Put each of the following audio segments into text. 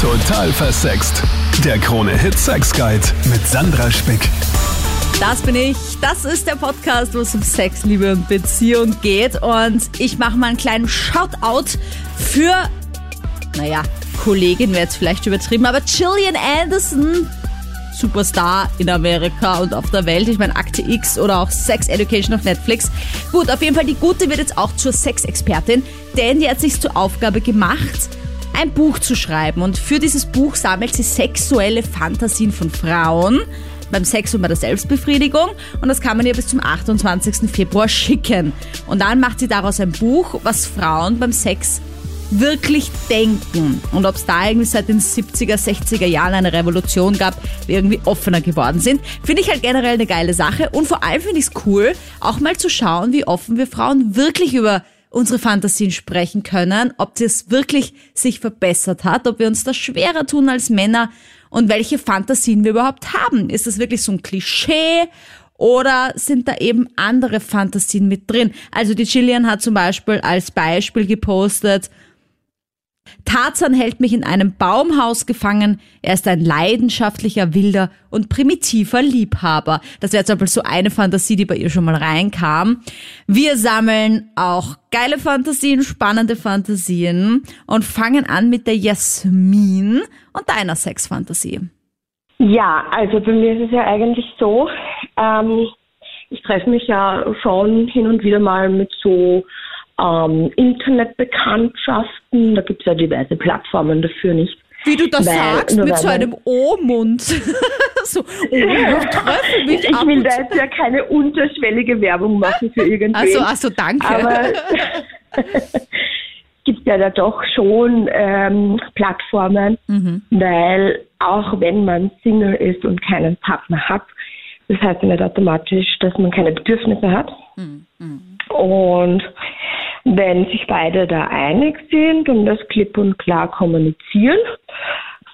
Total versext. Der Krone Hit Sex Guide mit Sandra Spick. Das bin ich. Das ist der Podcast, wo es um Sex, Liebe und Beziehung geht. Und ich mache mal einen kleinen Shoutout für, naja, Kollegin wäre jetzt vielleicht übertrieben, aber Gillian Anderson. Superstar in Amerika und auf der Welt. Ich meine, Akte X oder auch Sex Education auf Netflix. Gut, auf jeden Fall, die Gute wird jetzt auch zur Sexexpertin, denn die hat sich zur Aufgabe gemacht, ein Buch zu schreiben. Und für dieses Buch sammelt sie sexuelle Fantasien von Frauen beim Sex und bei der Selbstbefriedigung. Und das kann man ihr bis zum 28. Februar schicken. Und dann macht sie daraus ein Buch, was Frauen beim Sex wirklich denken. Und ob es da irgendwie seit den 70er, 60er Jahren eine Revolution gab, die irgendwie offener geworden sind, finde ich halt generell eine geile Sache. Und vor allem finde ich es cool, auch mal zu schauen, wie offen wir Frauen wirklich über unsere Fantasien sprechen können, ob das wirklich sich verbessert hat, ob wir uns das schwerer tun als Männer und welche Fantasien wir überhaupt haben. Ist das wirklich so ein Klischee oder sind da eben andere Fantasien mit drin? Also die Gillian hat zum Beispiel als Beispiel gepostet, Tarzan hält mich in einem Baumhaus gefangen. Er ist ein leidenschaftlicher, wilder und primitiver Liebhaber. Das wäre zum Beispiel so eine Fantasie, die bei ihr schon mal reinkam. Wir sammeln auch geile Fantasien, spannende Fantasien und fangen an mit der Jasmin und deiner Sexfantasie. Ja, also bei mir ist es ja eigentlich so, ähm, ich treffe mich ja schon hin und wieder mal mit so ähm, Internetbekanntschaften. Da gibt es ja diverse Plattformen dafür nicht. Wie du das weil, sagst, mit so einem O-Mund. so, oh, ich mich Ich will da jetzt ja keine unterschwellige Werbung machen für irgendwen. Also, also danke. Aber gibt ja da doch schon ähm, Plattformen, mhm. weil auch wenn man Single ist und keinen Partner hat, das heißt ja nicht automatisch, dass man keine Bedürfnisse hat. Mhm. Und wenn sich beide da einig sind und das klipp und klar kommunizieren,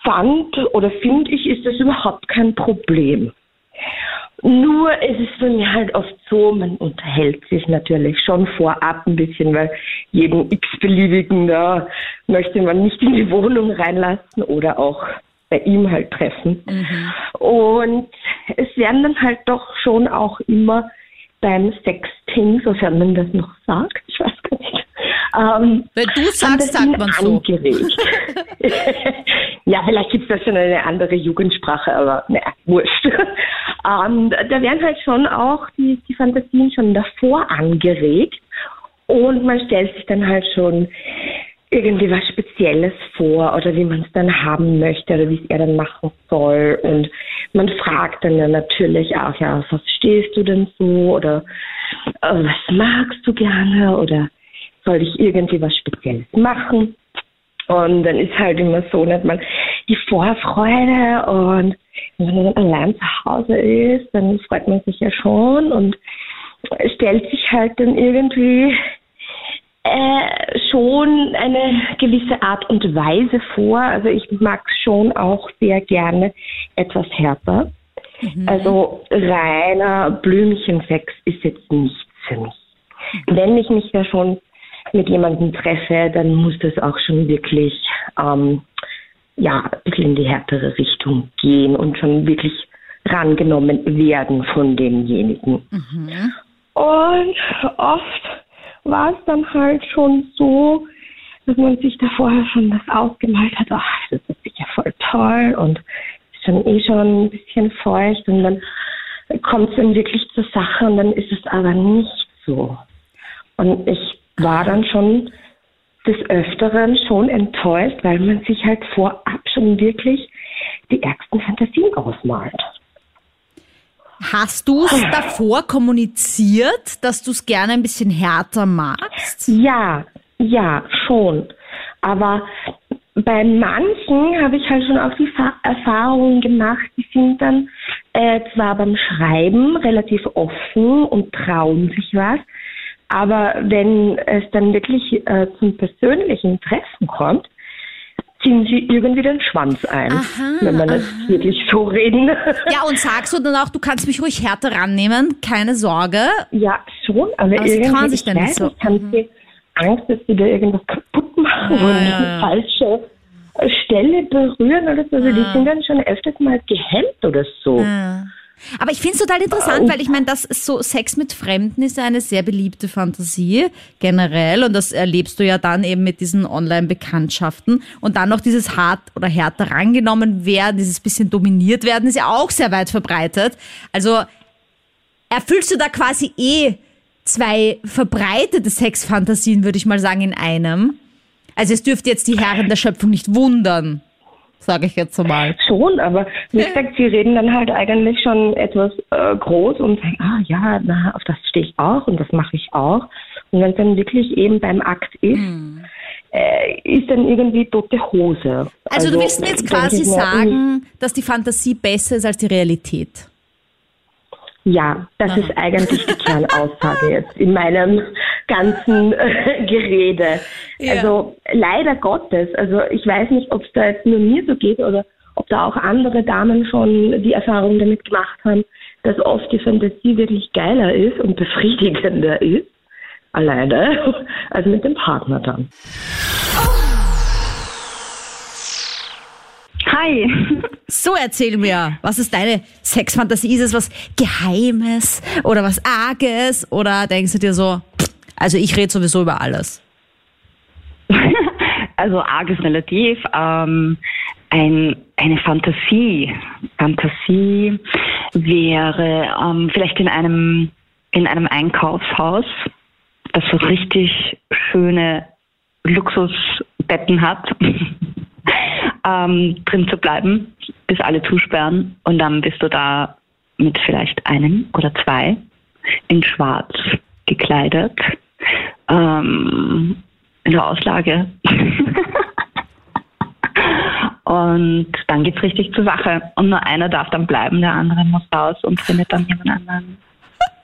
fand oder finde ich, ist das überhaupt kein Problem. Nur ist es bei mir halt oft so, man unterhält sich natürlich schon vorab ein bisschen, weil jeden x-beliebigen da möchte man nicht in die Wohnung reinlassen oder auch bei ihm halt treffen. Mhm. Und es werden dann halt doch schon auch immer beim Sexting, sofern man das noch sagt, ich weiß. Ähm, Wenn du sagst, sagt man so. ja, vielleicht gibt es da schon eine andere Jugendsprache, aber naja, wurscht. ähm, da werden halt schon auch die, die Fantasien schon davor angeregt und man stellt sich dann halt schon irgendwie was Spezielles vor oder wie man es dann haben möchte oder wie es er dann machen soll. Und man fragt dann ja natürlich auch, ja, was stehst du denn so oder äh, was magst du gerne oder soll ich irgendwie was Spezielles machen? Und dann ist halt immer so, dass man die Vorfreude und wenn man dann allein zu Hause ist, dann freut man sich ja schon und stellt sich halt dann irgendwie äh, schon eine gewisse Art und Weise vor. Also ich mag schon auch sehr gerne etwas härter. Mhm. Also reiner Blümchensex ist jetzt nichts für mich. Wenn ich mich ja schon mit jemandem treffe, dann muss das auch schon wirklich ähm, ja, ein bisschen in die härtere Richtung gehen und schon wirklich rangenommen werden von demjenigen. Mhm. Und oft war es dann halt schon so, dass man sich da vorher schon das ausgemalt hat, ach, das ist sicher voll toll und ist schon eh schon ein bisschen feucht und dann kommt es dann wirklich zur Sache und dann ist es aber nicht so. Und ich war dann schon des Öfteren schon enttäuscht, weil man sich halt vorab schon wirklich die ärgsten Fantasien ausmalt. Hast du es ah. davor kommuniziert, dass du es gerne ein bisschen härter magst? Ja, ja, schon. Aber bei manchen habe ich halt schon auch die Erfahrung gemacht, die sind dann äh, zwar beim Schreiben relativ offen und trauen sich was, aber wenn es dann wirklich äh, zum persönlichen Treffen kommt, ziehen sie irgendwie den Schwanz ein, aha, wenn man es wirklich so reden. Ja, und sagst du dann auch, du kannst mich ruhig härter rannehmen, keine Sorge. Ja, schon, aber, aber irgendwie, kann sich ich so. nicht, haben mhm. sie Angst, dass sie da irgendwas kaputt machen ja, und ja, ja. falsche Stelle berühren oder so. Also die sind dann schon öfters mal gehemmt oder so. Aber ich finde es total interessant, weil ich meine, das ist so Sex mit Fremden ist ja eine sehr beliebte Fantasie generell und das erlebst du ja dann eben mit diesen Online-Bekanntschaften und dann noch dieses hart oder härter rangenommen werden, dieses bisschen dominiert werden, ist ja auch sehr weit verbreitet. Also erfüllst du da quasi eh zwei verbreitete Sexfantasien, würde ich mal sagen, in einem. Also es dürfte jetzt die Herren der Schöpfung nicht wundern, sage ich jetzt so mal. Schon, aber wie gesagt, sie reden dann halt eigentlich schon etwas äh, groß und sagen, ah ja, na, auf das stehe ich auch und das mache ich auch. Und wenn es dann wirklich eben beim Akt ist, äh, ist dann irgendwie tote Hose. Also, du willst mir jetzt quasi sagen, dass die Fantasie besser ist als die Realität. Ja, das ist eigentlich die Kernaussage jetzt in meinem ganzen äh, Gerede. Ja. Also leider Gottes, also ich weiß nicht, ob es da jetzt nur mir so geht oder ob da auch andere Damen schon die Erfahrung damit gemacht haben, dass oft die Fantasie wirklich geiler ist und befriedigender ist, alleine, als mit dem Partner dann. Hi. So, erzähl mir, was ist deine Sexfantasie? Ist es was Geheimes oder was Arges? Oder denkst du dir so, also ich rede sowieso über alles? Also arg ist relativ. Ähm, ein, eine Fantasie. Fantasie wäre ähm, vielleicht in einem in einem Einkaufshaus, das so richtig schöne Luxusbetten hat, ähm, drin zu bleiben, bis alle zusperren und dann bist du da mit vielleicht einem oder zwei in Schwarz gekleidet ähm, in der Auslage. und dann geht's richtig zur Sache. Und nur einer darf dann bleiben, der andere muss raus und findet dann jemand anderen.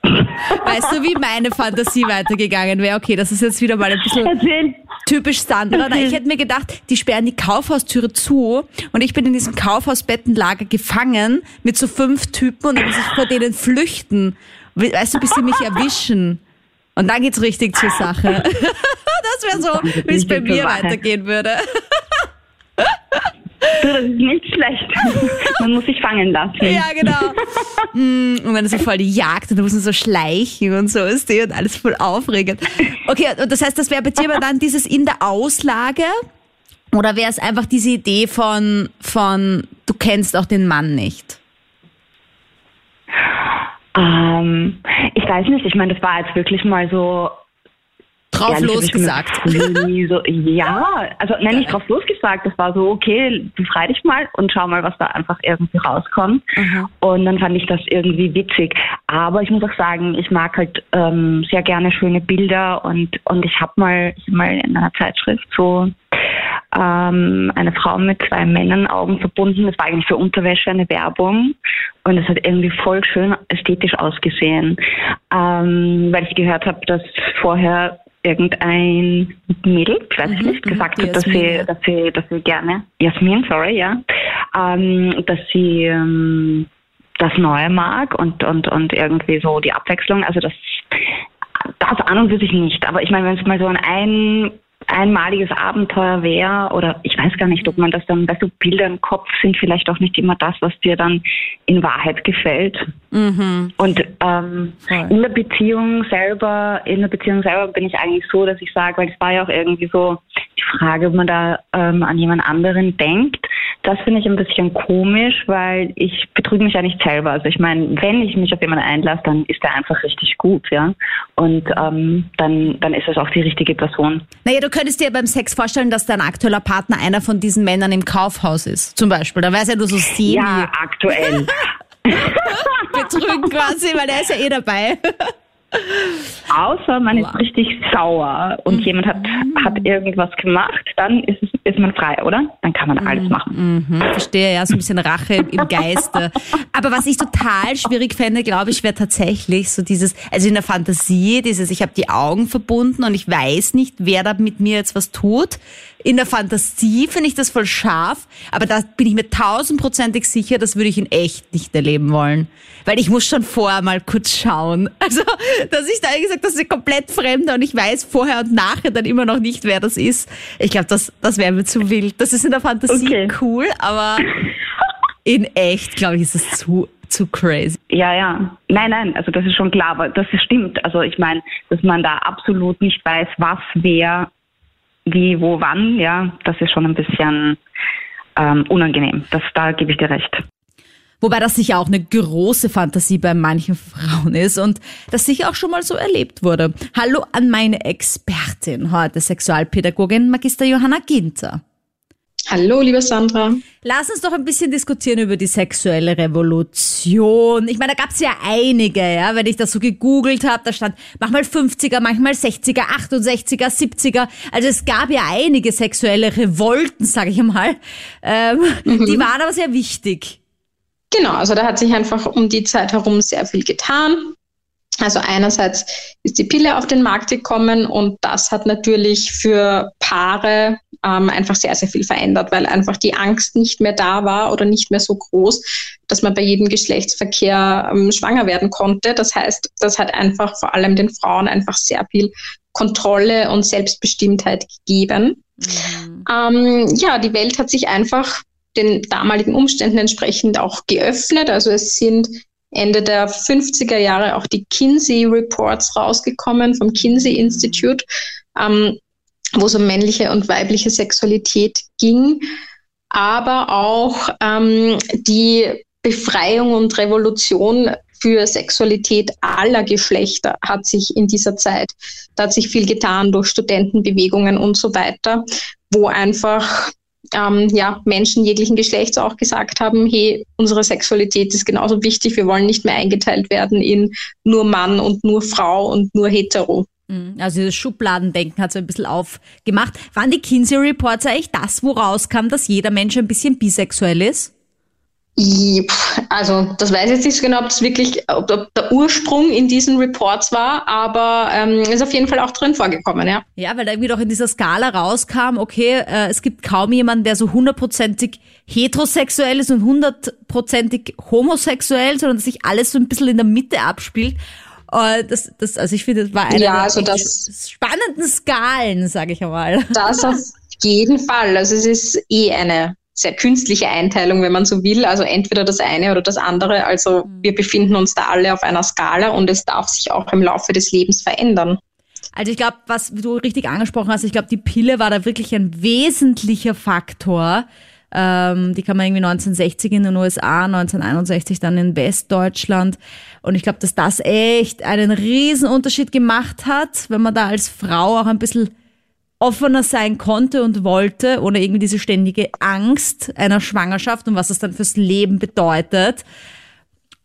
Weißt du, wie meine Fantasie weitergegangen wäre? Okay, das ist jetzt wieder mal ein bisschen Erzähl. typisch Sandra. Na, ich hätte mir gedacht, die sperren die Kaufhaustüre zu und ich bin in diesem Kaufhausbettenlager gefangen mit so fünf Typen und dann muss ich vor denen flüchten. We- Weißt du, bis sie mich erwischen. Und dann geht's richtig zur Sache. Das wäre so, wie es bei mir weitergehen würde. Du, das ist nicht schlecht. Man muss sich fangen lassen. Ja, genau. Mm, Und dann ist so voll die Jagd und da muss man so schleichen und so ist die und alles voll aufregend. Okay, und das heißt, das wäre bei dir aber dann dieses in der Auslage oder wäre es einfach diese Idee von, von du kennst auch den Mann nicht? Ähm, ich weiß nicht, ich meine, das war jetzt wirklich mal so Drauf losgesagt. So, ja, also nein, nicht drauf losgesagt. Das war so, okay, befrei dich mal und schau mal, was da einfach irgendwie rauskommt. Und dann fand ich das irgendwie witzig. Aber ich muss auch sagen, ich mag halt ähm, sehr gerne schöne Bilder und, und ich habe mal, ich hab mal in einer Zeitschrift so ähm, eine Frau mit zwei Männern Augen verbunden. Das war eigentlich für Unterwäsche eine Werbung und es hat irgendwie voll schön ästhetisch ausgesehen, ähm, weil ich gehört habe, dass vorher irgendein Mädel, ich weiß nicht, gesagt die hat, dass sie, dass sie, dass sie gerne, Jasmin, sorry, ja, ähm, dass sie ähm, das Neue mag und, und, und irgendwie so die Abwechslung, also das, das an und für sich nicht. Aber ich meine, wenn es mal so ein, ein einmaliges Abenteuer wäre, oder ich weiß gar nicht, ob man das dann, weißt du, Bilder im Kopf sind vielleicht auch nicht immer das, was dir dann in Wahrheit gefällt. Und ähm, Voll. in der Beziehung selber, in der Beziehung selber bin ich eigentlich so, dass ich sage, weil es war ja auch irgendwie so die Frage, ob man da ähm, an jemand anderen denkt. Das finde ich ein bisschen komisch, weil ich betrüge mich ja nicht selber. Also ich meine, wenn ich mich auf jemanden einlasse, dann ist er einfach richtig gut, ja. Und ähm, dann, dann ist es auch die richtige Person. Naja, du könntest dir beim Sex vorstellen, dass dein aktueller Partner einer von diesen Männern im Kaufhaus ist, zum Beispiel. Da es ja nur so semi Ja, aktuell. betrügen quasi, weil der ist ja eh dabei. Außer man ist richtig sauer und jemand hat, hat irgendwas gemacht, dann ist, es, ist man frei, oder? Dann kann man alles machen. Mhm, verstehe, ja, so ein bisschen Rache im, im Geiste. Aber was ich total schwierig fände, glaube ich, wäre tatsächlich so dieses, also in der Fantasie, dieses, ich habe die Augen verbunden und ich weiß nicht, wer da mit mir jetzt was tut. In der Fantasie finde ich das voll scharf, aber da bin ich mir tausendprozentig sicher, das würde ich in echt nicht erleben wollen. Weil ich muss schon vorher mal kurz schauen. Also, dass ich da gesagt, das ist komplett Fremder und ich weiß vorher und nachher dann immer noch nicht, wer das ist. Ich glaube, das, das wäre mir zu wild. Das ist in der Fantasie okay. cool, aber in echt, glaube ich, ist es zu zu crazy. Ja, ja. Nein, nein, also das ist schon klar, aber das stimmt. Also ich meine, dass man da absolut nicht weiß, was, wer, wie, wo, wann, ja, das ist schon ein bisschen ähm, unangenehm. Das, da gebe ich dir recht. Wobei das sicher auch eine große Fantasie bei manchen Frauen ist und das sicher auch schon mal so erlebt wurde. Hallo an meine Expertin heute, Sexualpädagogin Magister Johanna Ginter. Hallo, liebe Sandra. Lass uns doch ein bisschen diskutieren über die sexuelle Revolution. Ich meine, da gab es ja einige, ja, wenn ich das so gegoogelt habe, da stand manchmal 50er, manchmal 60er, 68er, 70er. Also es gab ja einige sexuelle Revolten, sage ich mal. Ähm, mhm. Die waren aber sehr wichtig. Genau, also da hat sich einfach um die Zeit herum sehr viel getan. Also einerseits ist die Pille auf den Markt gekommen und das hat natürlich für Paare ähm, einfach sehr, sehr viel verändert, weil einfach die Angst nicht mehr da war oder nicht mehr so groß, dass man bei jedem Geschlechtsverkehr ähm, schwanger werden konnte. Das heißt, das hat einfach vor allem den Frauen einfach sehr viel Kontrolle und Selbstbestimmtheit gegeben. Mhm. Ähm, ja, die Welt hat sich einfach den damaligen Umständen entsprechend auch geöffnet. Also es sind Ende der 50er Jahre auch die Kinsey Reports rausgekommen vom Kinsey Institute, ähm, wo es um männliche und weibliche Sexualität ging, aber auch ähm, die Befreiung und Revolution für Sexualität aller Geschlechter hat sich in dieser Zeit, da hat sich viel getan durch Studentenbewegungen und so weiter, wo einfach ähm, ja, Menschen jeglichen Geschlechts auch gesagt haben, hey, unsere Sexualität ist genauso wichtig, wir wollen nicht mehr eingeteilt werden in nur Mann und nur Frau und nur hetero. Mhm. Also dieses Schubladendenken hat so ein bisschen aufgemacht. Waren die Kinsey Reports eigentlich das, wo rauskam, dass jeder Mensch ein bisschen bisexuell ist? Also das weiß ich jetzt nicht genau, ob das wirklich, ob, ob der Ursprung in diesen Reports war, aber ähm, ist auf jeden Fall auch drin vorgekommen, ja. Ja, weil da irgendwie doch in dieser Skala rauskam, okay, äh, es gibt kaum jemanden, der so hundertprozentig heterosexuell ist und hundertprozentig homosexuell, sondern dass sich alles so ein bisschen in der Mitte abspielt. Uh, das, das, also ich finde, das war eine ja, also das, spannenden Skalen, sage ich einmal. Das auf jeden Fall. Also es ist eh eine sehr künstliche Einteilung, wenn man so will. Also entweder das eine oder das andere. Also mhm. wir befinden uns da alle auf einer Skala und es darf sich auch im Laufe des Lebens verändern. Also ich glaube, was du richtig angesprochen hast, ich glaube, die Pille war da wirklich ein wesentlicher Faktor. Ähm, die man irgendwie 1960 in den USA, 1961 dann in Westdeutschland. Und ich glaube, dass das echt einen riesen Unterschied gemacht hat, wenn man da als Frau auch ein bisschen offener sein konnte und wollte, ohne irgendwie diese ständige Angst einer Schwangerschaft und was es dann fürs Leben bedeutet.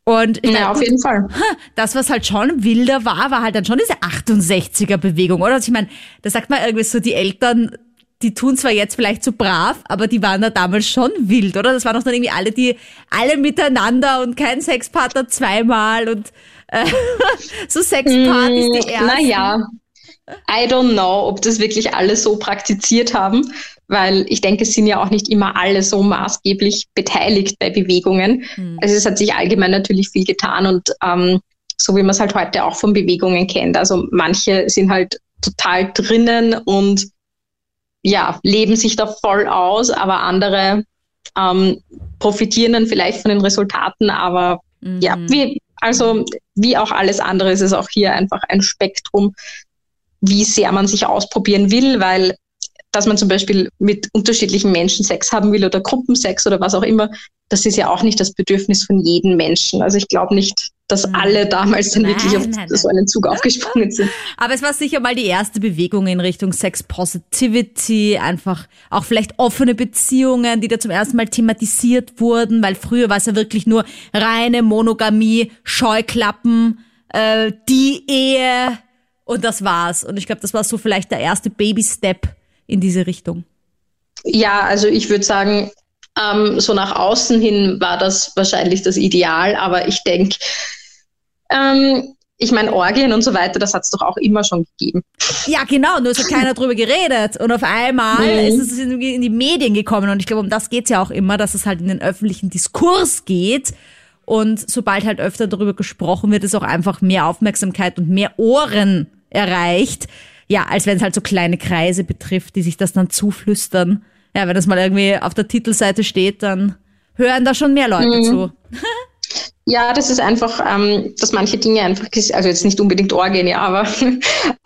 Und ich ja, auf jeden Fall. Das, was halt schon wilder war, war halt dann schon diese 68er-Bewegung, oder? Also ich meine, da sagt man irgendwie so, die Eltern, die tun zwar jetzt vielleicht zu so brav, aber die waren da damals schon wild, oder? Das waren doch dann irgendwie alle, die alle miteinander und kein Sexpartner zweimal und äh, so Sexpartys, die mm, ersten. Naja, I don't know, ob das wirklich alle so praktiziert haben, weil ich denke, es sind ja auch nicht immer alle so maßgeblich beteiligt bei Bewegungen. Mhm. Also es hat sich allgemein natürlich viel getan und ähm, so wie man es halt heute auch von Bewegungen kennt. Also manche sind halt total drinnen und ja, leben sich da voll aus, aber andere ähm, profitieren dann vielleicht von den Resultaten, aber mhm. ja, wie, also wie auch alles andere ist es auch hier einfach ein Spektrum, wie sehr man sich ausprobieren will, weil dass man zum Beispiel mit unterschiedlichen Menschen Sex haben will oder Gruppensex oder was auch immer, das ist ja auch nicht das Bedürfnis von jedem Menschen. Also ich glaube nicht, dass mhm. alle damals dann nein, wirklich auf nein, so einen Zug aufgesprungen sind. Aber es war sicher mal die erste Bewegung in Richtung Sex Positivity, einfach auch vielleicht offene Beziehungen, die da zum ersten Mal thematisiert wurden, weil früher war es ja wirklich nur reine Monogamie, Scheuklappen, äh, die Ehe, und das war's. Und ich glaube, das war so vielleicht der erste Baby-Step in diese Richtung. Ja, also ich würde sagen, ähm, so nach außen hin war das wahrscheinlich das Ideal, aber ich denke, ähm, ich meine, Orgien und so weiter, das hat es doch auch immer schon gegeben. Ja, genau, nur es hat keiner drüber geredet. Und auf einmal mhm. ist es in, die Medien gekommen. Und ich glaube, um das geht's ja auch immer, dass es halt in den öffentlichen Diskurs geht. Und sobald halt öfter darüber gesprochen wird, ist auch einfach mehr Aufmerksamkeit und mehr Ohren erreicht. Ja, als wenn es halt so kleine Kreise betrifft, die sich das dann zuflüstern. Ja, wenn das mal irgendwie auf der Titelseite steht, dann hören da schon mehr Leute mhm. zu. Ja, das ist einfach, ähm, dass manche Dinge einfach, also jetzt nicht unbedingt Orgien, ja, aber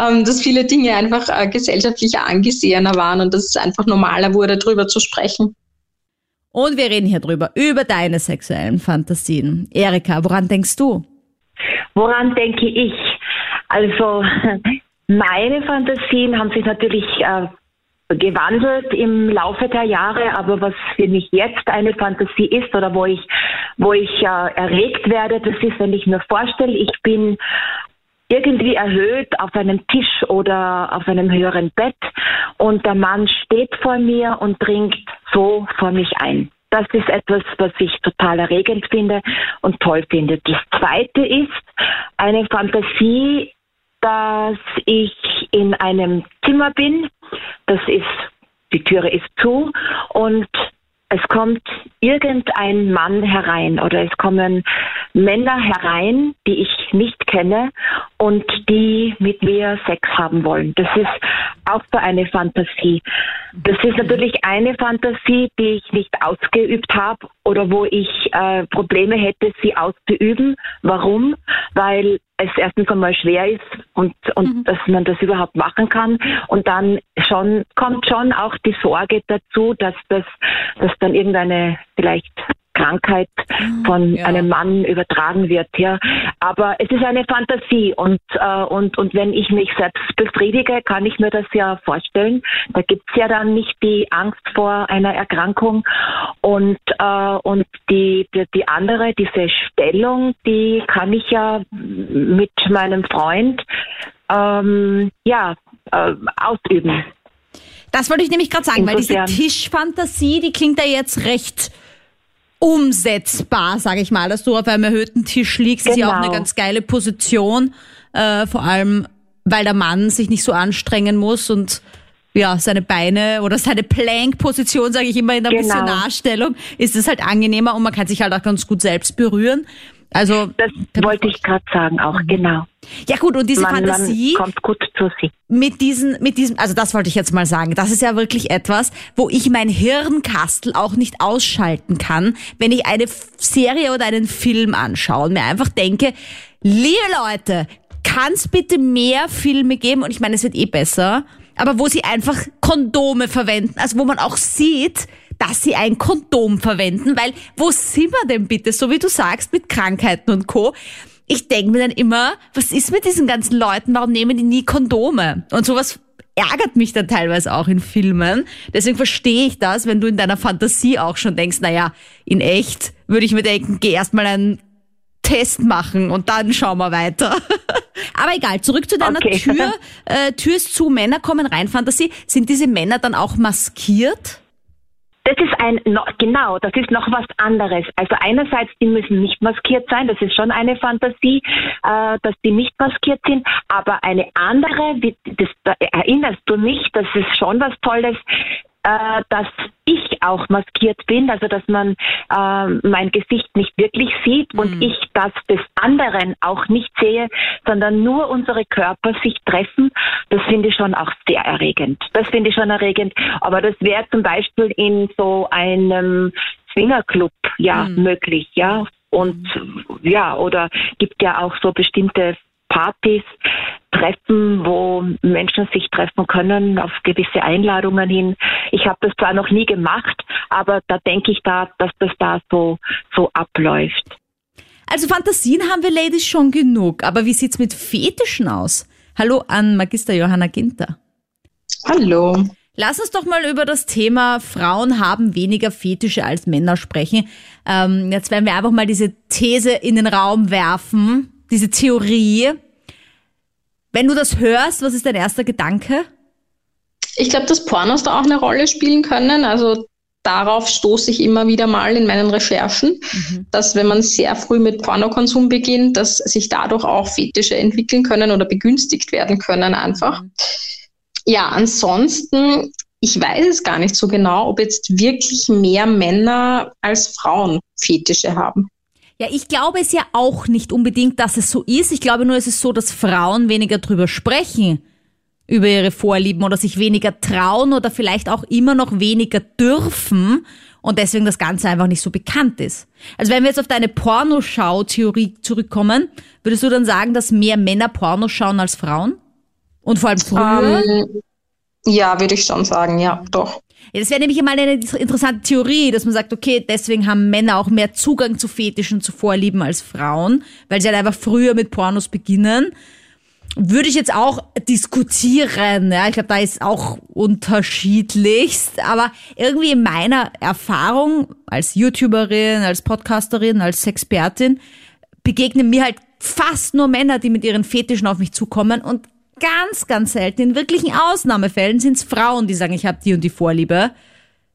ähm, dass viele Dinge einfach äh, gesellschaftlicher angesehener waren und dass es einfach normaler wurde, darüber zu sprechen. Und wir reden hier drüber, über deine sexuellen Fantasien. Erika, woran denkst du? Woran denke ich? Also, meine Fantasien haben sich natürlich äh, gewandelt im Laufe der Jahre, aber was für mich jetzt eine Fantasie ist oder wo ich, wo ich äh, erregt werde, das ist, wenn ich mir vorstelle, ich bin irgendwie erhöht auf einem Tisch oder auf einem höheren Bett und der Mann steht vor mir und dringt so vor mich ein. Das ist etwas, was ich total erregend finde und toll finde. Das zweite ist eine Fantasie, dass ich in einem Zimmer bin. Das ist, die Türe ist zu und es kommt irgendein Mann herein oder es kommen Männer herein, die ich nicht kenne und die mit mir Sex haben wollen. Das ist auch so eine Fantasie. Das ist natürlich eine Fantasie, die ich nicht ausgeübt habe oder wo ich äh, Probleme hätte, sie auszuüben. Warum? Weil es erstens einmal schwer ist und, und mhm. dass man das überhaupt machen kann. Und dann schon kommt schon auch die Sorge dazu, dass das, dass dann irgendeine vielleicht Krankheit mhm. von ja. einem Mann übertragen wird. Ja, aber es ist eine Fantasie und äh, und und wenn ich mich selbst befriedige, kann ich mir das ja vorstellen. Da gibt's ja dann nicht die Angst vor einer Erkrankung und äh, und die, die die andere diese Stellung, die kann ich ja mit meinem Freund ähm, ja äh, ausüben. Das wollte ich nämlich gerade sagen, Insofern. weil diese Tischfantasie, die klingt ja jetzt recht umsetzbar, sage ich mal, dass du auf einem erhöhten Tisch liegst, genau. ist ja auch eine genau. ganz geile Position, äh, vor allem weil der Mann sich nicht so anstrengen muss und ja, seine Beine oder seine Plank-Position, sage ich immer in der genau. Missionarstellung, ist es halt angenehmer und man kann sich halt auch ganz gut selbst berühren. Also das wollte ich gerade sagen, auch mhm. genau. Ja gut, und diese man, Fantasie man kommt gut zu sich. Mit diesen, mit diesem, also das wollte ich jetzt mal sagen. Das ist ja wirklich etwas, wo ich mein Hirnkastel auch nicht ausschalten kann, wenn ich eine Serie oder einen Film anschaue und mir einfach denke, liebe Leute, kann es bitte mehr Filme geben? Und ich meine, es wird eh besser, aber wo sie einfach Kondome verwenden, also wo man auch sieht, dass sie ein Kondom verwenden, weil wo sind wir denn bitte, so wie du sagst, mit Krankheiten und Co. Ich denke mir dann immer, was ist mit diesen ganzen Leuten, warum nehmen die nie Kondome? Und sowas ärgert mich dann teilweise auch in Filmen. Deswegen verstehe ich das, wenn du in deiner Fantasie auch schon denkst, naja, in echt würde ich mir denken, geh erstmal einen Test machen und dann schauen wir weiter. Aber egal, zurück zu deiner okay. Tür. Äh, Tür ist zu, Männer kommen rein, Fantasie. Sind diese Männer dann auch maskiert? Das ist ein, genau, das ist noch was anderes. Also einerseits, die müssen nicht maskiert sein, das ist schon eine Fantasie, äh, dass die nicht maskiert sind, aber eine andere, das, da erinnerst du mich, das ist schon was Tolles, äh, dass ich auch maskiert bin, also dass man äh, mein Gesicht nicht wirklich sieht mhm. und ich das des anderen auch nicht sehe, sondern nur unsere Körper sich treffen, das finde ich schon auch sehr erregend. Das finde ich schon erregend. Aber das wäre zum Beispiel in so einem Swingerclub ja mhm. möglich, ja. Und ja, oder gibt ja auch so bestimmte Partys, Treffen, wo Menschen sich treffen können auf gewisse Einladungen hin. Ich habe das zwar noch nie gemacht, aber da denke ich da, dass das da so, so abläuft. Also Fantasien haben wir Ladies schon genug, aber wie sieht's mit Fetischen aus? Hallo an Magister Johanna Ginter. Hallo. Lass uns doch mal über das Thema Frauen haben weniger Fetische als Männer sprechen. Ähm, jetzt werden wir einfach mal diese These in den Raum werfen diese Theorie. Wenn du das hörst, was ist dein erster Gedanke? Ich glaube, dass Pornos da auch eine Rolle spielen können. Also darauf stoße ich immer wieder mal in meinen Recherchen, mhm. dass wenn man sehr früh mit Pornokonsum beginnt, dass sich dadurch auch Fetische entwickeln können oder begünstigt werden können einfach. Mhm. Ja, ansonsten, ich weiß es gar nicht so genau, ob jetzt wirklich mehr Männer als Frauen Fetische haben. Ja, ich glaube es ja auch nicht unbedingt, dass es so ist. Ich glaube nur, es ist so, dass Frauen weniger drüber sprechen über ihre Vorlieben oder sich weniger trauen oder vielleicht auch immer noch weniger dürfen und deswegen das Ganze einfach nicht so bekannt ist. Also wenn wir jetzt auf deine Pornoschau-Theorie zurückkommen, würdest du dann sagen, dass mehr Männer Porno schauen als Frauen? Und vor allem früher? Um, ähm, ja, würde ich schon sagen, ja, doch. Ja, das wäre nämlich immer eine interessante Theorie, dass man sagt, okay, deswegen haben Männer auch mehr Zugang zu Fetischen, zu Vorlieben als Frauen, weil sie halt einfach früher mit Pornos beginnen würde ich jetzt auch diskutieren. Ja, ich glaube, da ist auch unterschiedlichst. Aber irgendwie in meiner Erfahrung als YouTuberin, als Podcasterin, als Expertin begegnen mir halt fast nur Männer, die mit ihren Fetischen auf mich zukommen und ganz, ganz selten, in wirklichen Ausnahmefällen sind es Frauen, die sagen, ich habe die und die Vorliebe,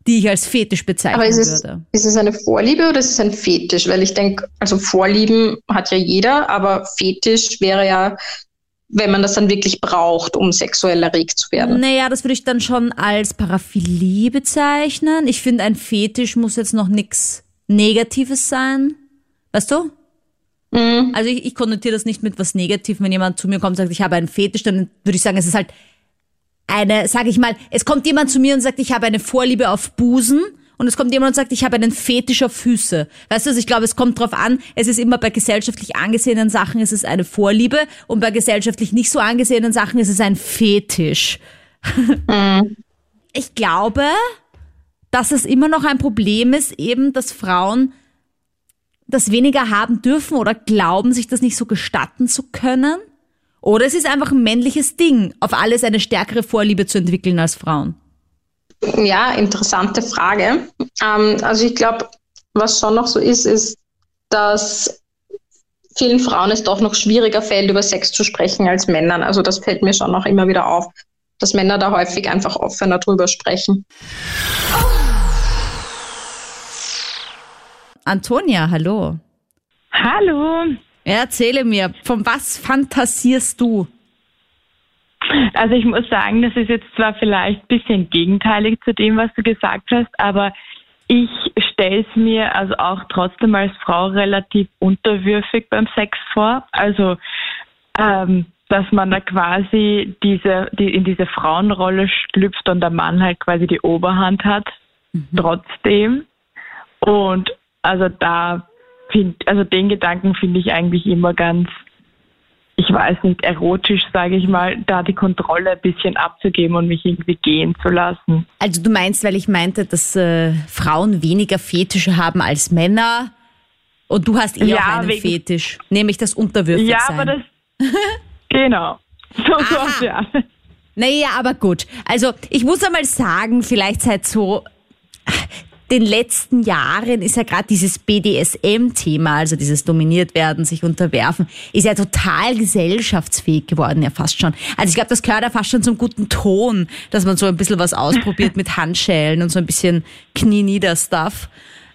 die ich als Fetisch bezeichnen Aber ist es, würde. Ist es eine Vorliebe oder ist es ein Fetisch? Weil ich denke, also Vorlieben hat ja jeder, aber Fetisch wäre ja wenn man das dann wirklich braucht, um sexuell erregt zu werden. Naja, das würde ich dann schon als Paraphilie bezeichnen. Ich finde, ein Fetisch muss jetzt noch nichts Negatives sein. Weißt du? Mhm. Also ich, ich konnotiere das nicht mit was Negativem. Wenn jemand zu mir kommt und sagt, ich habe einen Fetisch, dann würde ich sagen, es ist halt eine, sage ich mal, es kommt jemand zu mir und sagt, ich habe eine Vorliebe auf Busen und es kommt jemand und sagt, ich habe einen Fetisch auf Füße. Weißt du, also ich glaube, es kommt drauf an, es ist immer bei gesellschaftlich angesehenen Sachen ist es eine Vorliebe und bei gesellschaftlich nicht so angesehenen Sachen ist es ein Fetisch. Mhm. Ich glaube, dass es immer noch ein Problem ist, eben, dass Frauen das weniger haben dürfen oder glauben, sich das nicht so gestatten zu können. Oder es ist einfach ein männliches Ding, auf alles eine stärkere Vorliebe zu entwickeln als Frauen. Ja, interessante Frage. Ähm, also ich glaube, was schon noch so ist, ist, dass vielen Frauen es doch noch schwieriger fällt, über Sex zu sprechen als Männern. Also das fällt mir schon noch immer wieder auf, dass Männer da häufig einfach offener drüber sprechen. Antonia, hallo. Hallo. Erzähle mir, von was fantasierst du? Also ich muss sagen, das ist jetzt zwar vielleicht ein bisschen gegenteilig zu dem, was du gesagt hast, aber ich stelle es mir also auch trotzdem als Frau relativ unterwürfig beim Sex vor. Also ähm, dass man da quasi diese, die, in diese Frauenrolle schlüpft und der Mann halt quasi die Oberhand hat, mhm. trotzdem. Und also da find, also den Gedanken finde ich eigentlich immer ganz ich weiß nicht, erotisch, sage ich mal, da die Kontrolle ein bisschen abzugeben und mich irgendwie gehen zu lassen. Also du meinst, weil ich meinte, dass äh, Frauen weniger Fetische haben als Männer und du hast eher ja, auch einen wegen, Fetisch, nämlich das Unterwürfigsein. Ja, aber das, genau. So, so, ja. Naja, aber gut. Also ich muss einmal sagen, vielleicht seit so den letzten Jahren ist ja gerade dieses BDSM-Thema, also dieses dominiert werden, sich unterwerfen, ist ja total gesellschaftsfähig geworden, ja fast schon. Also ich glaube, das gehört ja fast schon zum guten Ton, dass man so ein bisschen was ausprobiert mit Handschellen und so ein bisschen Knie-Nieder-Stuff.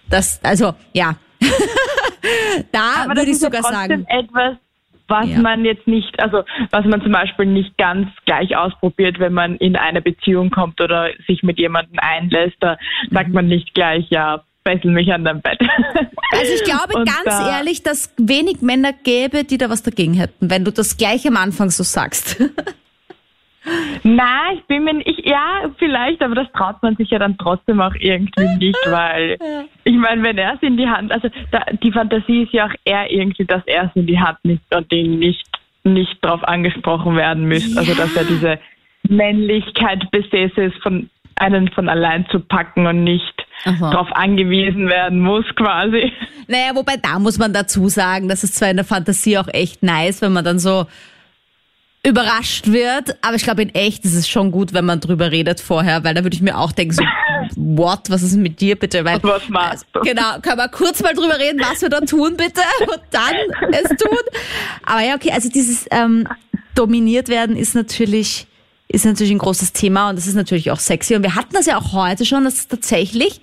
Das, also, ja. da würde ich sogar sagen. Etwas, was ja. man jetzt nicht, also was man zum Beispiel nicht ganz gleich ausprobiert, wenn man in eine Beziehung kommt oder sich mit jemandem einlässt, da mhm. sagt man nicht gleich, ja, fessel mich an dein Bett. Also ich glaube Und ganz da, ehrlich, dass wenig Männer gäbe, die da was dagegen hätten, wenn du das gleich am Anfang so sagst. Nein, ich bin mir nicht, ja, vielleicht, aber das traut man sich ja dann trotzdem auch irgendwie nicht, weil ich meine, wenn er es in die Hand, also da, die Fantasie ist ja auch er irgendwie, dass er es in die Hand nimmt und den nicht, nicht darauf angesprochen werden müsste. Ja. Also dass er diese Männlichkeit besäße, es von einen von allein zu packen und nicht darauf angewiesen werden muss, quasi. Naja, wobei da muss man dazu sagen, das ist zwar in der Fantasie auch echt nice, wenn man dann so überrascht wird. Aber ich glaube, in echt ist es schon gut, wenn man drüber redet vorher, weil da würde ich mir auch denken, so, what, was ist mit dir bitte? Weil, was machst du? Genau, können wir kurz mal drüber reden, was wir da tun bitte und dann es tun. Aber ja, okay, also dieses ähm, dominiert werden ist natürlich ist natürlich ein großes Thema und das ist natürlich auch sexy. Und wir hatten das ja auch heute schon, dass es tatsächlich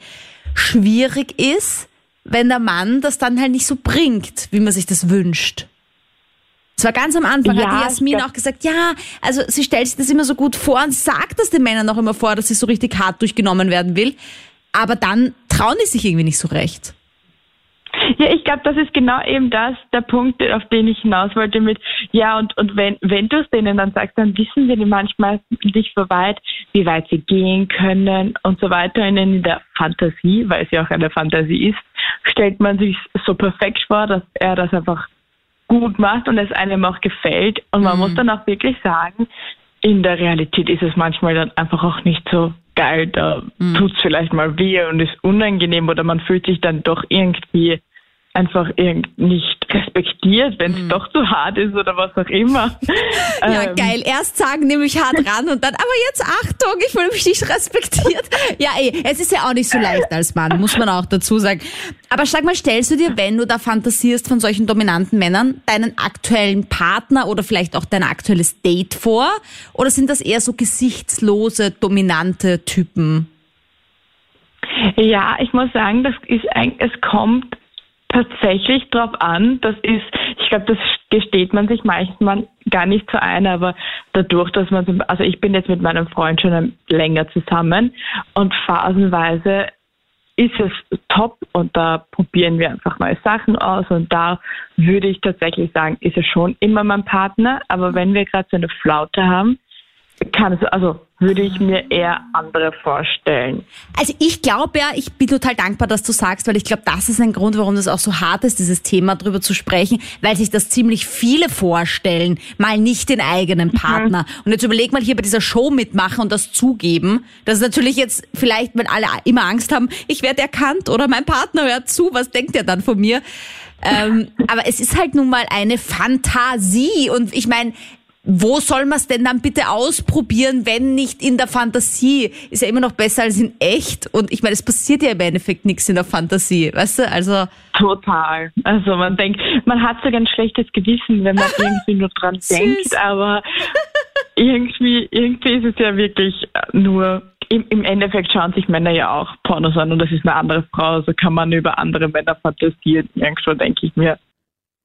schwierig ist, wenn der Mann das dann halt nicht so bringt, wie man sich das wünscht. Es war ganz am Anfang, Ja, hat die Jasmin glaub- auch gesagt, ja, also sie stellt sich das immer so gut vor und sagt das den Männern auch immer vor, dass sie so richtig hart durchgenommen werden will. Aber dann trauen die sich irgendwie nicht so recht. Ja, ich glaube, das ist genau eben das, der Punkt, auf den ich hinaus wollte mit, ja, und, und wenn, wenn du es denen dann sagst, dann wissen die manchmal nicht so weit, wie weit sie gehen können und so weiter. Und in der Fantasie, weil es ja auch eine Fantasie ist, stellt man sich so perfekt vor, dass er das einfach gut macht und es einem auch gefällt. Und man muss dann auch wirklich sagen, in der Realität ist es manchmal dann einfach auch nicht so geil. Da tut's vielleicht mal weh und ist unangenehm oder man fühlt sich dann doch irgendwie einfach irgend nicht respektiert, wenn es doch zu hart ist oder was auch immer. Ja, Ähm, geil. Erst sagen, nehme ich hart ran und dann, aber jetzt Achtung, ich fühle mich nicht respektiert. Ja, ey, es ist ja auch nicht so leicht als Mann, muss man auch dazu sagen. Aber sag mal, stellst du dir, wenn du da fantasierst von solchen dominanten Männern, deinen aktuellen Partner oder vielleicht auch dein aktuelles Date vor? Oder sind das eher so gesichtslose, dominante Typen? Ja, ich muss sagen, das ist ein, es kommt tatsächlich drauf an. Das ist, ich glaube, das gesteht man sich manchmal gar nicht so ein, aber dadurch, dass man, also ich bin jetzt mit meinem Freund schon länger zusammen und phasenweise ist es top und da probieren wir einfach neue Sachen aus und da würde ich tatsächlich sagen, ist es schon immer mein Partner, aber wenn wir gerade so eine Flaute haben, kann es, also würde ich mir eher andere vorstellen. Also ich glaube ja, ich bin total dankbar, dass du sagst, weil ich glaube, das ist ein Grund, warum das auch so hart ist, dieses Thema drüber zu sprechen, weil sich das ziemlich viele vorstellen, mal nicht den eigenen Partner. Und jetzt überleg mal hier bei dieser Show mitmachen und das zugeben. Das ist natürlich jetzt vielleicht, wenn alle immer Angst haben, ich werde erkannt oder mein Partner hört zu, was denkt er dann von mir? Ähm, aber es ist halt nun mal eine Fantasie und ich meine, wo soll man es denn dann bitte ausprobieren, wenn nicht in der Fantasie? Ist ja immer noch besser als in echt. Und ich meine, es passiert ja im Endeffekt nichts in der Fantasie, weißt du? Also, Total. Also man denkt, man hat sogar ein schlechtes Gewissen, wenn man irgendwie nur dran denkt, aber irgendwie, irgendwie ist es ja wirklich nur, im, im Endeffekt schauen sich Männer ja auch Pornos an und das ist eine andere Frau, also kann man über andere Männer fantasieren. Irgendwo denke ich mir.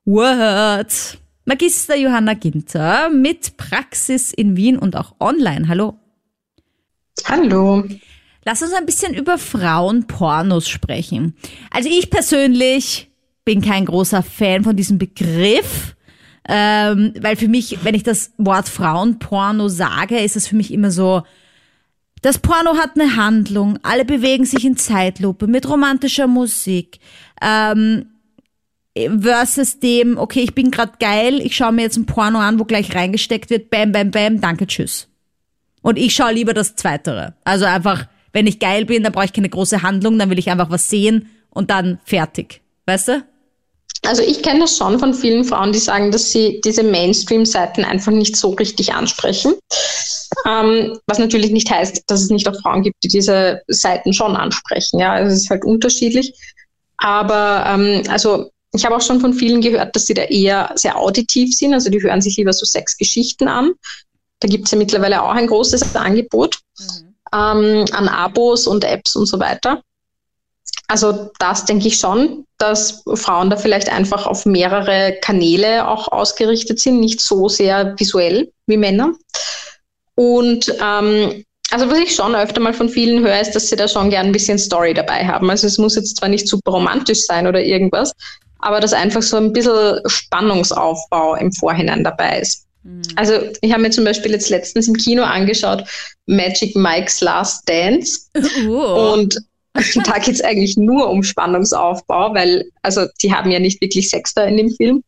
what? Magister Johanna Ginter mit Praxis in Wien und auch online. Hallo. Hallo. Lass uns ein bisschen über Frauenpornos sprechen. Also ich persönlich bin kein großer Fan von diesem Begriff, ähm, weil für mich, wenn ich das Wort Frauenporno sage, ist es für mich immer so, das Porno hat eine Handlung, alle bewegen sich in Zeitlupe mit romantischer Musik. Ähm, versus dem, okay, ich bin grad geil, ich schaue mir jetzt ein Porno an, wo gleich reingesteckt wird, bam, bam, bam, danke, tschüss. Und ich schaue lieber das Zweitere. Also einfach, wenn ich geil bin, dann brauche ich keine große Handlung, dann will ich einfach was sehen und dann fertig. Weißt du? Also ich kenne das schon von vielen Frauen, die sagen, dass sie diese Mainstream-Seiten einfach nicht so richtig ansprechen. Ähm, was natürlich nicht heißt, dass es nicht auch Frauen gibt, die diese Seiten schon ansprechen. Ja, also es ist halt unterschiedlich. Aber ähm, also ich habe auch schon von vielen gehört, dass sie da eher sehr auditiv sind. Also die hören sich lieber so Sexgeschichten an. Da gibt es ja mittlerweile auch ein großes Angebot ähm, an Abos und Apps und so weiter. Also das denke ich schon, dass Frauen da vielleicht einfach auf mehrere Kanäle auch ausgerichtet sind, nicht so sehr visuell wie Männer. Und ähm, also was ich schon öfter mal von vielen höre, ist, dass sie da schon gern ein bisschen Story dabei haben. Also es muss jetzt zwar nicht super romantisch sein oder irgendwas, aber dass einfach so ein bisschen Spannungsaufbau im Vorhinein dabei ist. Also ich habe mir zum Beispiel jetzt letztens im Kino angeschaut Magic Mike's Last Dance. Oh. Und da geht es eigentlich nur um Spannungsaufbau, weil, also die haben ja nicht wirklich Sex da in dem Film.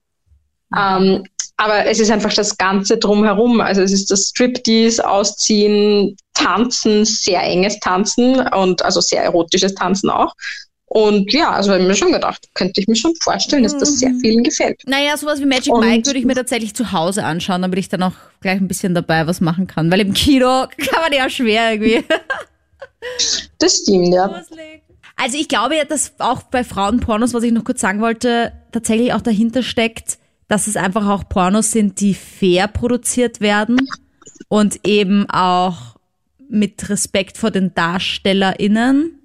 Ähm, aber es ist einfach das Ganze drumherum. Also es ist das Striptease, Ausziehen, Tanzen, sehr enges Tanzen und also sehr erotisches Tanzen auch. Und ja, also habe ich mir schon gedacht, könnte ich mir schon vorstellen, dass das sehr vielen gefällt. Naja, sowas wie Magic Und- Mike würde ich mir tatsächlich zu Hause anschauen, damit ich dann auch gleich ein bisschen dabei was machen kann. Weil im Kino kann man ja schwer irgendwie. Das stimmt, ja. Also ich glaube ja, dass auch bei Frauenpornos, was ich noch kurz sagen wollte, tatsächlich auch dahinter steckt, dass es einfach auch Pornos sind, die fair produziert werden. und eben auch mit Respekt vor den DarstellerInnen,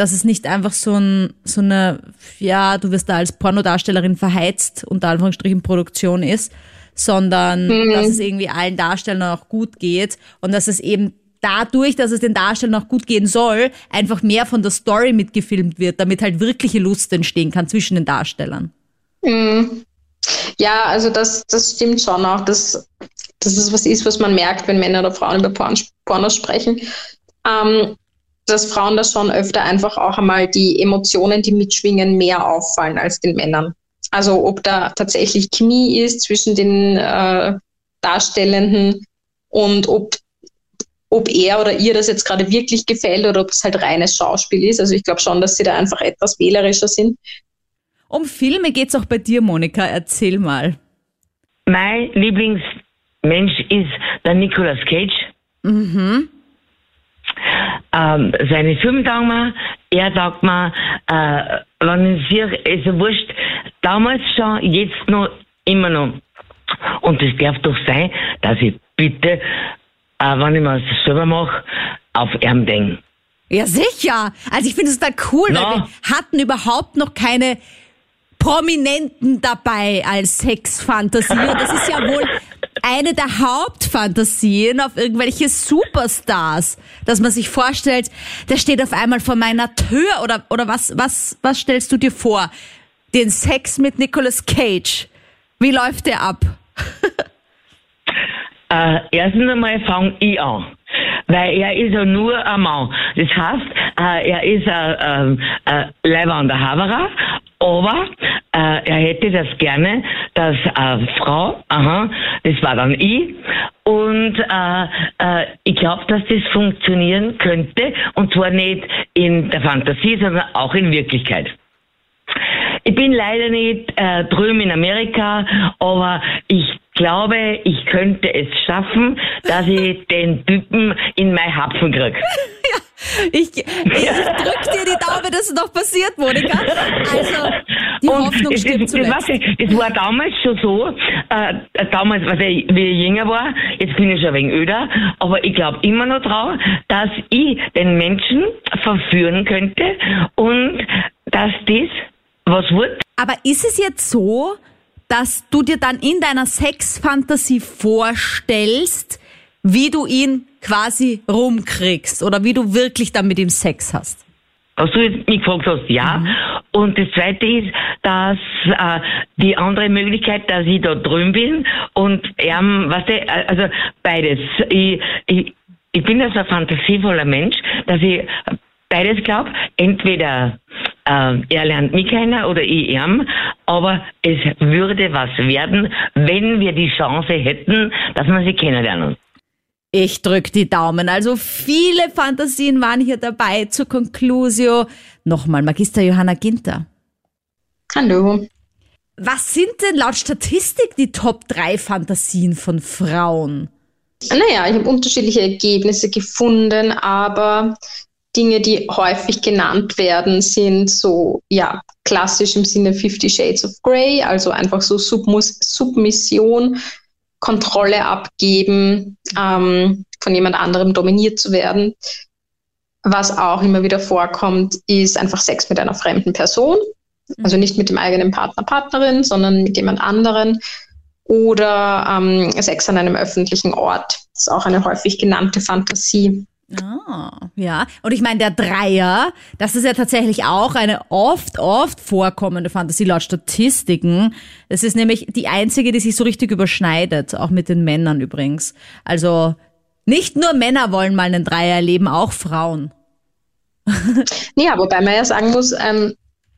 dass es nicht einfach so, ein, so eine, ja, du wirst da als Pornodarstellerin verheizt, unter Anführungsstrichen Produktion ist, sondern mhm. dass es irgendwie allen Darstellern auch gut geht und dass es eben dadurch, dass es den Darstellern auch gut gehen soll, einfach mehr von der Story mitgefilmt wird, damit halt wirkliche Lust entstehen kann zwischen den Darstellern. Mhm. Ja, also das, das stimmt schon auch, dass, dass es was ist, was man merkt, wenn Männer oder Frauen über Porn, Pornos sprechen. Ähm, dass Frauen da schon öfter einfach auch einmal die Emotionen, die mitschwingen, mehr auffallen als den Männern. Also ob da tatsächlich Chemie ist zwischen den äh, Darstellenden und ob, ob er oder ihr das jetzt gerade wirklich gefällt oder ob es halt reines Schauspiel ist. Also ich glaube schon, dass sie da einfach etwas wählerischer sind. Um Filme geht es auch bei dir, Monika. Erzähl mal. Mein Lieblingsmensch ist der Nicolas Cage. Mhm. Ähm, seine taugen mir, er taugt mir, äh, wenn ich sehe, ist er wurscht, damals schon, jetzt noch, immer noch. Und es darf doch sein, dass ich bitte, äh, wenn ich mir es selber mache, auf ihn denke. Ja, sicher. Also ich finde es da cool, no. weil wir hatten überhaupt noch keine Prominenten dabei als Sexfantasie. Und das ist ja wohl eine der Hauptfantasien auf irgendwelche Superstars, dass man sich vorstellt, der steht auf einmal vor meiner Tür oder, oder was, was, was stellst du dir vor? Den Sex mit Nicolas Cage. Wie läuft der ab? äh, erstens einmal fange ich an. Weil er ist ja nur ein Mann. Das heißt, äh, er ist ein äh, äh, Leibwander Haverer aber äh, er hätte das gerne, dass äh, Frau, aha, das war dann ich, und äh, äh, ich glaube, dass das funktionieren könnte, und zwar nicht in der Fantasie, sondern auch in Wirklichkeit. Ich bin leider nicht äh, drüben in Amerika, aber ich glaube, ich könnte es schaffen, dass ich den Typen in mein Hapfen kriege. Ja, ich, ich, drück dir die Daumen, dass es noch passiert, Monika. Also, die und Hoffnung es, stirbt zuletzt. Es war damals schon so, äh, damals, was ich, wie ich jünger war, jetzt bin ich schon ein wenig öder, aber ich glaube immer noch drauf, dass ich den Menschen verführen könnte und dass das was wird. Aber ist es jetzt so, dass du dir dann in deiner Sexfantasie vorstellst, wie du ihn quasi rumkriegst oder wie du wirklich dann mit ihm Sex hast? Was du jetzt mich gefragt hast, ja. Mhm. Und das Zweite ist, dass äh, die andere Möglichkeit, dass ich da drüben bin und ähm, was weißt du, also beides. Ich, ich, ich bin ja so ein fantasievoller Mensch, dass ich beides glaube. Entweder äh, er lernt mich kennen oder ich ihm, aber es würde was werden, wenn wir die Chance hätten, dass wir sie kennenlernen. Ich drück die Daumen. Also viele Fantasien waren hier dabei zur Conclusio. Nochmal Magister Johanna Ginter. Hallo. Was sind denn laut Statistik die Top 3 Fantasien von Frauen? Naja, ich habe unterschiedliche Ergebnisse gefunden, aber Dinge, die häufig genannt werden, sind so, ja, klassisch im Sinne Fifty Shades of Grey, also einfach so Submus Submission, Kontrolle abgeben, ähm, von jemand anderem dominiert zu werden. Was auch immer wieder vorkommt, ist einfach Sex mit einer fremden Person. Also nicht mit dem eigenen Partner, Partnerin, sondern mit jemand anderen. Oder ähm, Sex an einem öffentlichen Ort. Das ist auch eine häufig genannte Fantasie. Ah, ja. Und ich meine, der Dreier, das ist ja tatsächlich auch eine oft, oft vorkommende Fantasie laut Statistiken. Es ist nämlich die einzige, die sich so richtig überschneidet, auch mit den Männern übrigens. Also nicht nur Männer wollen mal einen Dreier erleben, auch Frauen. ja, wobei man ja sagen muss, ähm,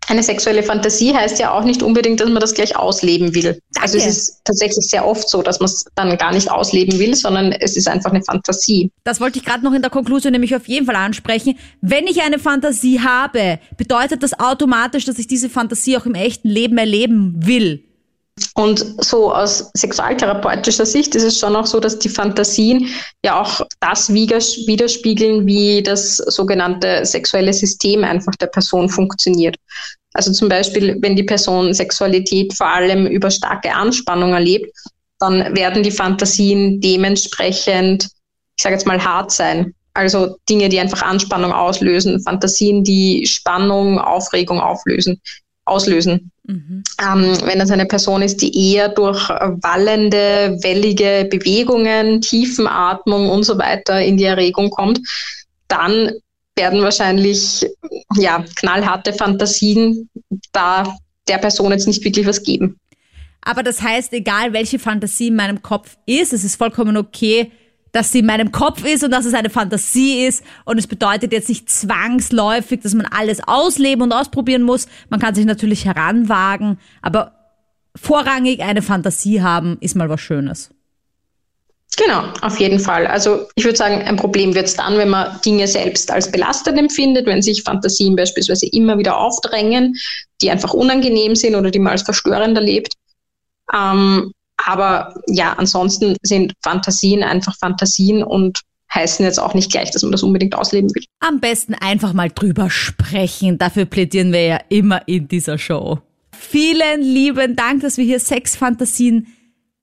eine sexuelle Fantasie heißt ja auch nicht unbedingt, dass man das gleich ausleben will. Danke. Also es ist tatsächlich sehr oft so, dass man es dann gar nicht ausleben will, sondern es ist einfach eine Fantasie. Das wollte ich gerade noch in der Konklusion nämlich auf jeden Fall ansprechen. Wenn ich eine Fantasie habe, bedeutet das automatisch, dass ich diese Fantasie auch im echten Leben erleben will. Und so aus sexualtherapeutischer Sicht ist es schon auch so, dass die Fantasien ja auch das widerspiegeln, wie das sogenannte sexuelle System einfach der Person funktioniert. Also zum Beispiel, wenn die Person Sexualität vor allem über starke Anspannung erlebt, dann werden die Fantasien dementsprechend, ich sage jetzt mal, hart sein. Also Dinge, die einfach Anspannung auslösen, Fantasien, die Spannung, Aufregung auflösen, auslösen. Mhm. Ähm, wenn das eine Person ist, die eher durch wallende, wellige Bewegungen, Tiefenatmung und so weiter in die Erregung kommt, dann werden wahrscheinlich ja, knallharte Fantasien da der Person jetzt nicht wirklich was geben. Aber das heißt, egal welche Fantasie in meinem Kopf ist, es ist vollkommen okay, dass sie in meinem Kopf ist und dass es eine Fantasie ist. Und es bedeutet jetzt nicht zwangsläufig, dass man alles ausleben und ausprobieren muss. Man kann sich natürlich heranwagen, aber vorrangig eine Fantasie haben, ist mal was Schönes. Genau, auf jeden Fall. Also ich würde sagen, ein Problem wird es dann, wenn man Dinge selbst als belastet empfindet, wenn sich Fantasien beispielsweise immer wieder aufdrängen, die einfach unangenehm sind oder die man als verstörend erlebt. Ähm, aber ja, ansonsten sind Fantasien einfach Fantasien und heißen jetzt auch nicht gleich, dass man das unbedingt ausleben will. Am besten einfach mal drüber sprechen. Dafür plädieren wir ja immer in dieser Show. Vielen lieben Dank, dass wir hier Sexfantasien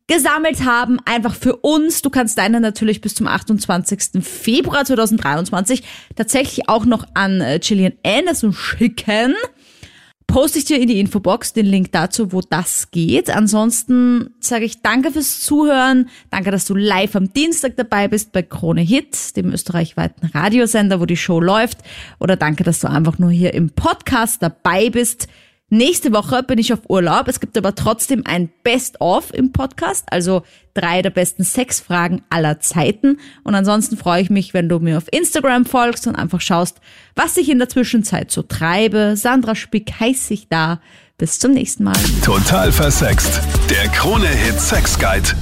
gesammelt haben, einfach für uns. Du kannst deine natürlich bis zum 28. Februar 2023 tatsächlich auch noch an äh, Gillian Anderson schicken. Poste ich dir in die Infobox den Link dazu, wo das geht. Ansonsten sage ich danke fürs Zuhören. Danke, dass du live am Dienstag dabei bist bei Krone Hit, dem österreichweiten Radiosender, wo die Show läuft. Oder danke, dass du einfach nur hier im Podcast dabei bist. Nächste Woche bin ich auf Urlaub. Es gibt aber trotzdem ein Best-of im Podcast, also drei der besten Sexfragen aller Zeiten. Und ansonsten freue ich mich, wenn du mir auf Instagram folgst und einfach schaust, was ich in der Zwischenzeit so treibe. Sandra Spick heißt sich da. Bis zum nächsten Mal. Total versext. Der Krone-Hit Sex Guide.